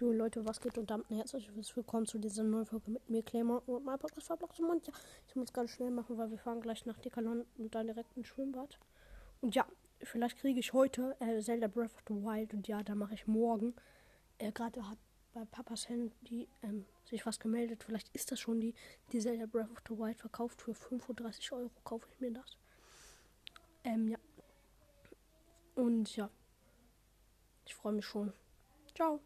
Jo Leute, was geht und damit ein herzliches Willkommen zu dieser neuen Folge mit mir, Claimer und meinem Podcast Verblock zum Mund. Ja, ich muss ganz schnell machen, weil wir fahren gleich nach Dekalon und dann direkt ins Schwimmbad. Und ja, vielleicht kriege ich heute äh, Zelda Breath of the Wild und ja, da mache ich morgen. Äh, Gerade hat bei Papas Handy ähm, sich was gemeldet. Vielleicht ist das schon die, die Zelda Breath of the Wild verkauft für 35 Euro. Kaufe ich mir das. Ähm, ja. Und ja. Ich freue mich schon. Ciao.